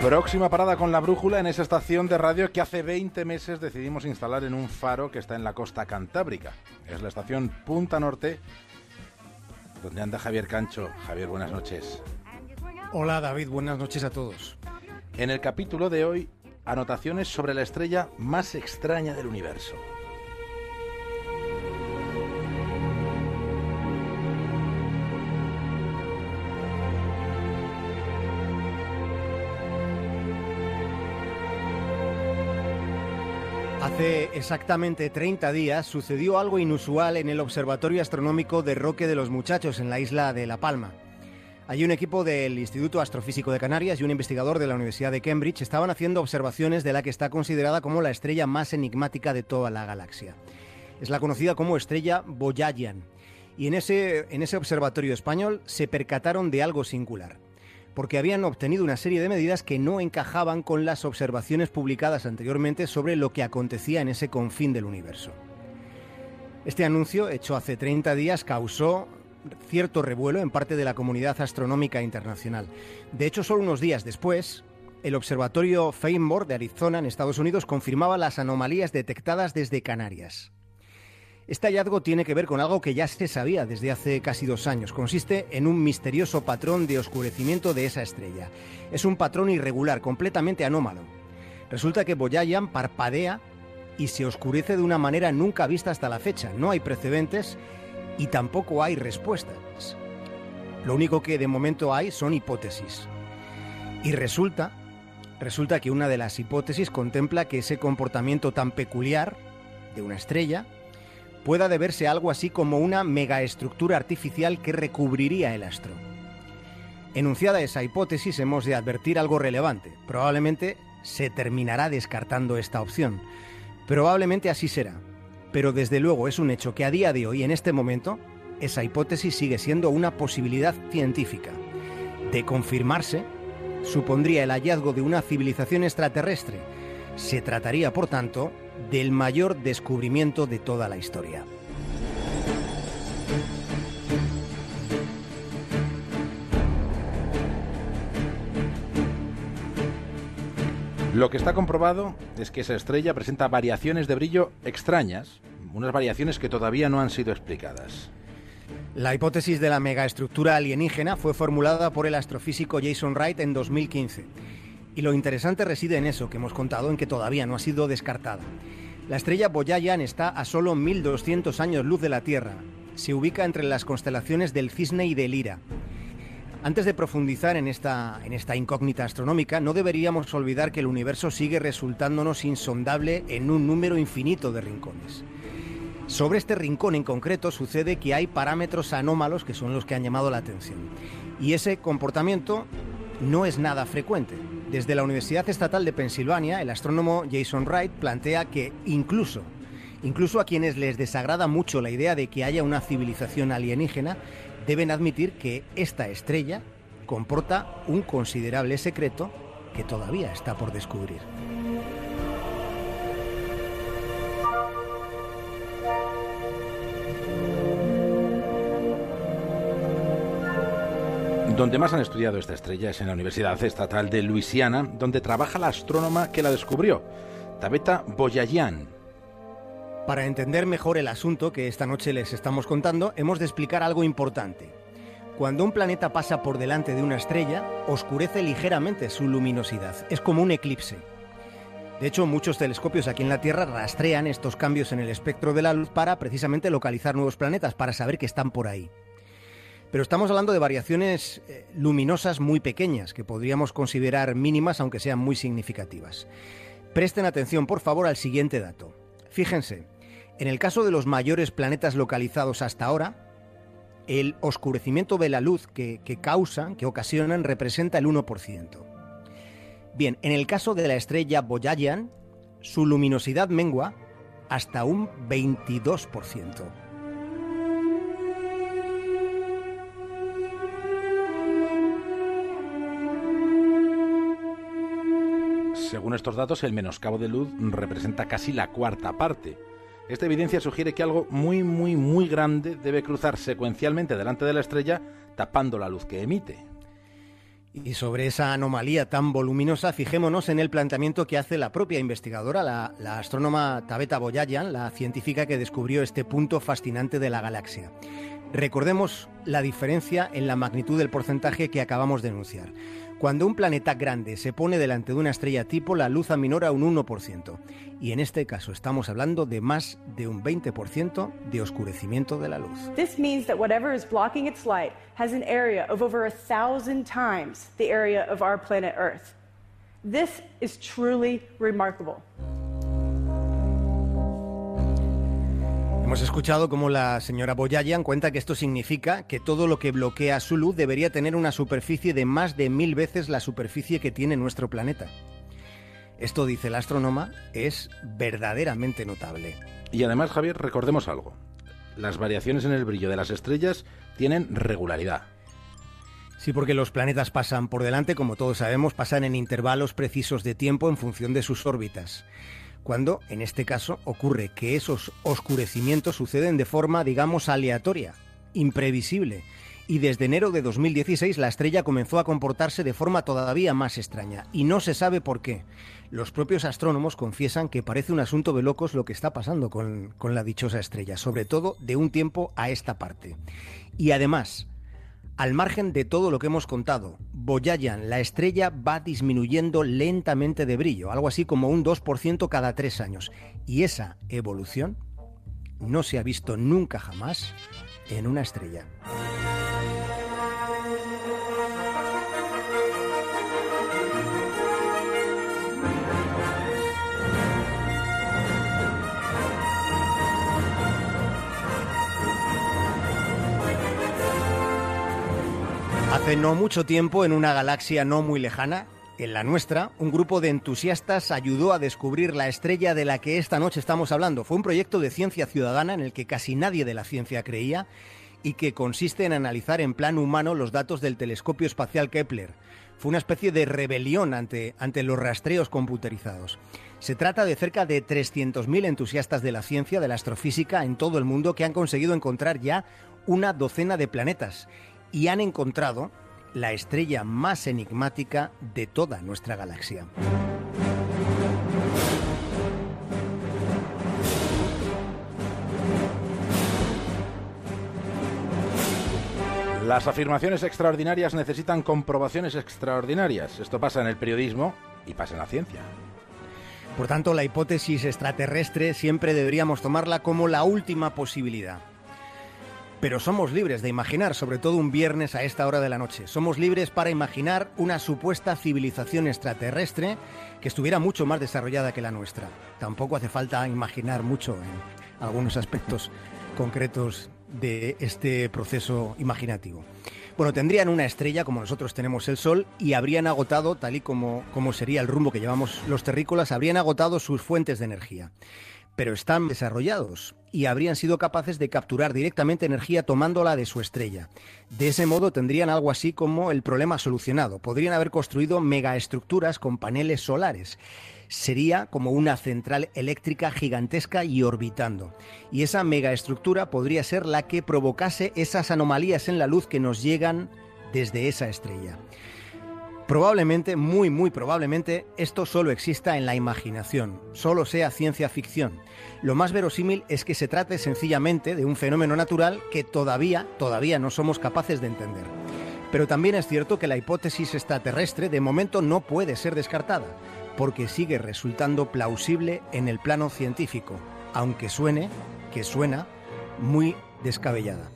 Próxima parada con la brújula en esa estación de radio que hace 20 meses decidimos instalar en un faro que está en la costa cantábrica. Es la estación Punta Norte, donde anda Javier Cancho. Javier, buenas noches. Hola David, buenas noches a todos. En el capítulo de hoy, anotaciones sobre la estrella más extraña del universo. Hace exactamente 30 días sucedió algo inusual en el Observatorio Astronómico de Roque de los Muchachos en la isla de La Palma. Allí un equipo del Instituto Astrofísico de Canarias y un investigador de la Universidad de Cambridge estaban haciendo observaciones de la que está considerada como la estrella más enigmática de toda la galaxia. Es la conocida como estrella Boyajian. Y en ese, en ese observatorio español se percataron de algo singular porque habían obtenido una serie de medidas que no encajaban con las observaciones publicadas anteriormente sobre lo que acontecía en ese confín del universo. Este anuncio, hecho hace 30 días, causó cierto revuelo en parte de la comunidad astronómica internacional. De hecho, solo unos días después, el observatorio Feinberg de Arizona, en Estados Unidos, confirmaba las anomalías detectadas desde Canarias. Este hallazgo tiene que ver con algo que ya se sabía desde hace casi dos años. Consiste en un misterioso patrón de oscurecimiento de esa estrella. Es un patrón irregular, completamente anómalo. Resulta que Boyayan parpadea y se oscurece de una manera nunca vista hasta la fecha. No hay precedentes y tampoco hay respuestas. Lo único que de momento hay son hipótesis. Y resulta, resulta que una de las hipótesis contempla que ese comportamiento tan peculiar de una estrella pueda deberse algo así como una megaestructura artificial que recubriría el astro. Enunciada esa hipótesis, hemos de advertir algo relevante. Probablemente se terminará descartando esta opción. Probablemente así será. Pero desde luego es un hecho que a día de hoy, en este momento, esa hipótesis sigue siendo una posibilidad científica. De confirmarse, supondría el hallazgo de una civilización extraterrestre. Se trataría, por tanto, del mayor descubrimiento de toda la historia. Lo que está comprobado es que esa estrella presenta variaciones de brillo extrañas, unas variaciones que todavía no han sido explicadas. La hipótesis de la megaestructura alienígena fue formulada por el astrofísico Jason Wright en 2015. Y lo interesante reside en eso que hemos contado, en que todavía no ha sido descartada. La estrella Boyayan está a solo 1200 años luz de la Tierra. Se ubica entre las constelaciones del Cisne y del Lira. Antes de profundizar en esta, en esta incógnita astronómica, no deberíamos olvidar que el universo sigue resultándonos insondable en un número infinito de rincones. Sobre este rincón en concreto sucede que hay parámetros anómalos que son los que han llamado la atención. Y ese comportamiento no es nada frecuente. Desde la Universidad Estatal de Pensilvania, el astrónomo Jason Wright plantea que incluso, incluso a quienes les desagrada mucho la idea de que haya una civilización alienígena, deben admitir que esta estrella comporta un considerable secreto que todavía está por descubrir. Donde más han estudiado esta estrella es en la Universidad Estatal de Luisiana, donde trabaja la astrónoma que la descubrió, Tabeta Boyajian. Para entender mejor el asunto que esta noche les estamos contando, hemos de explicar algo importante. Cuando un planeta pasa por delante de una estrella, oscurece ligeramente su luminosidad. Es como un eclipse. De hecho, muchos telescopios aquí en la Tierra rastrean estos cambios en el espectro de la luz para precisamente localizar nuevos planetas, para saber que están por ahí. Pero estamos hablando de variaciones eh, luminosas muy pequeñas, que podríamos considerar mínimas aunque sean muy significativas. Presten atención, por favor, al siguiente dato. Fíjense, en el caso de los mayores planetas localizados hasta ahora, el oscurecimiento de la luz que, que causan, que ocasionan, representa el 1%. Bien, en el caso de la estrella Boyajian, su luminosidad mengua hasta un 22%. Según estos datos, el menoscabo de luz representa casi la cuarta parte. Esta evidencia sugiere que algo muy, muy, muy grande debe cruzar secuencialmente delante de la estrella, tapando la luz que emite. Y sobre esa anomalía tan voluminosa, fijémonos en el planteamiento que hace la propia investigadora, la, astrónoma Tabeta Boyayan, la científica que descubrió este punto fascinante de la galaxia. Recordemos la diferencia en la magnitud del porcentaje que acabamos de enunciar. Cuando un planeta grande se pone delante de una estrella tipo, la luz aminora un 1%. Y en este caso estamos hablando de más de un 20% de oscurecimiento de la luz. This means that whatever is blocking its light has an area of over a thousand times the area of our planet Earth. This is truly remarkable. Hemos escuchado cómo la señora Boyayan cuenta que esto significa que todo lo que bloquea su luz debería tener una superficie de más de mil veces la superficie que tiene nuestro planeta. Esto, dice la astrónoma, es verdaderamente notable. Y además, Javier, recordemos algo. Las variaciones en el brillo de las estrellas tienen regularidad. Sí, porque los planetas pasan por delante, como todos sabemos, pasan en intervalos precisos de tiempo en función de sus órbitas cuando en este caso ocurre que esos oscurecimientos suceden de forma, digamos, aleatoria, imprevisible. Y desde enero de 2016 la estrella comenzó a comportarse de forma todavía más extraña. Y no se sabe por qué. Los propios astrónomos confiesan que parece un asunto de locos lo que está pasando con, con la dichosa estrella, sobre todo de un tiempo a esta parte. Y además, al margen de todo lo que hemos contado, Boyayan, la estrella, va disminuyendo lentamente de brillo, algo así como un 2% cada tres años. Y esa evolución no se ha visto nunca jamás en una estrella. Hace no mucho tiempo, en una galaxia no muy lejana, en la nuestra, un grupo de entusiastas ayudó a descubrir la estrella de la que esta noche estamos hablando. Fue un proyecto de ciencia ciudadana en el que casi nadie de la ciencia creía y que consiste en analizar en plan humano los datos del telescopio espacial Kepler. Fue una especie de rebelión ante, ante los rastreos computerizados. Se trata de cerca de 300.000 entusiastas de la ciencia, de la astrofísica en todo el mundo que han conseguido encontrar ya una docena de planetas y han encontrado la estrella más enigmática de toda nuestra galaxia. Las afirmaciones extraordinarias necesitan comprobaciones extraordinarias. Esto pasa en el periodismo y pasa en la ciencia. Por tanto, la hipótesis extraterrestre siempre deberíamos tomarla como la última posibilidad. Pero somos libres de imaginar, sobre todo un viernes a esta hora de la noche. Somos libres para imaginar una supuesta civilización extraterrestre que estuviera mucho más desarrollada que la nuestra. Tampoco hace falta imaginar mucho en algunos aspectos concretos de este proceso imaginativo. Bueno, tendrían una estrella como nosotros tenemos el Sol y habrían agotado, tal y como, como sería el rumbo que llevamos los terrícolas, habrían agotado sus fuentes de energía pero están desarrollados y habrían sido capaces de capturar directamente energía tomándola de su estrella. De ese modo tendrían algo así como el problema solucionado. Podrían haber construido megaestructuras con paneles solares. Sería como una central eléctrica gigantesca y orbitando. Y esa megaestructura podría ser la que provocase esas anomalías en la luz que nos llegan desde esa estrella. Probablemente, muy muy probablemente, esto solo exista en la imaginación, solo sea ciencia ficción. Lo más verosímil es que se trate sencillamente de un fenómeno natural que todavía, todavía no somos capaces de entender. Pero también es cierto que la hipótesis extraterrestre de momento no puede ser descartada, porque sigue resultando plausible en el plano científico, aunque suene, que suena, muy descabellada.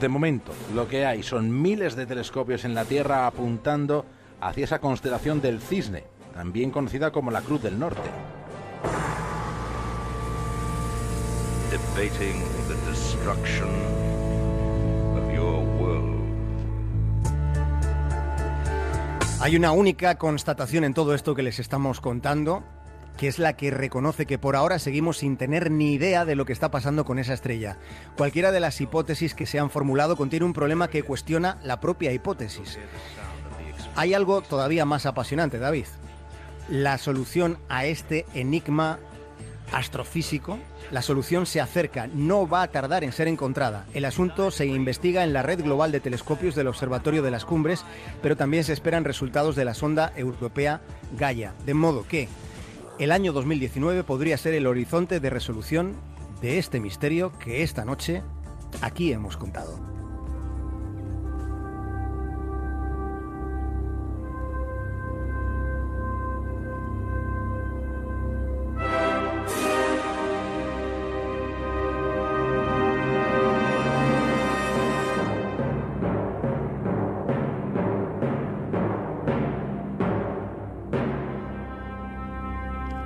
De momento, lo que hay son miles de telescopios en la Tierra apuntando hacia esa constelación del Cisne, también conocida como la Cruz del Norte. Hay una única constatación en todo esto que les estamos contando, que es la que reconoce que por ahora seguimos sin tener ni idea de lo que está pasando con esa estrella. Cualquiera de las hipótesis que se han formulado contiene un problema que cuestiona la propia hipótesis. Hay algo todavía más apasionante, David. La solución a este enigma astrofísico, la solución se acerca, no va a tardar en ser encontrada. El asunto se investiga en la red global de telescopios del Observatorio de las Cumbres, pero también se esperan resultados de la sonda europea Gaia. De modo que el año 2019 podría ser el horizonte de resolución de este misterio que esta noche aquí hemos contado.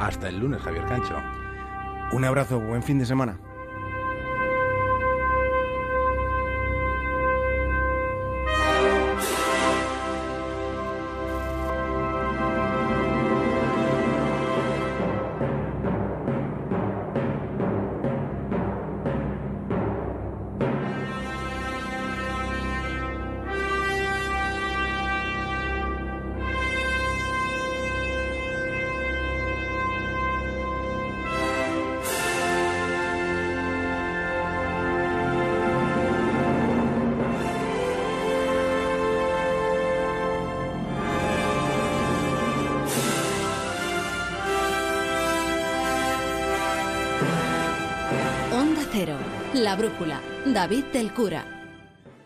Hasta el lunes, Javier Cancho. Un abrazo, buen fin de semana. La Brújula, David del Cura.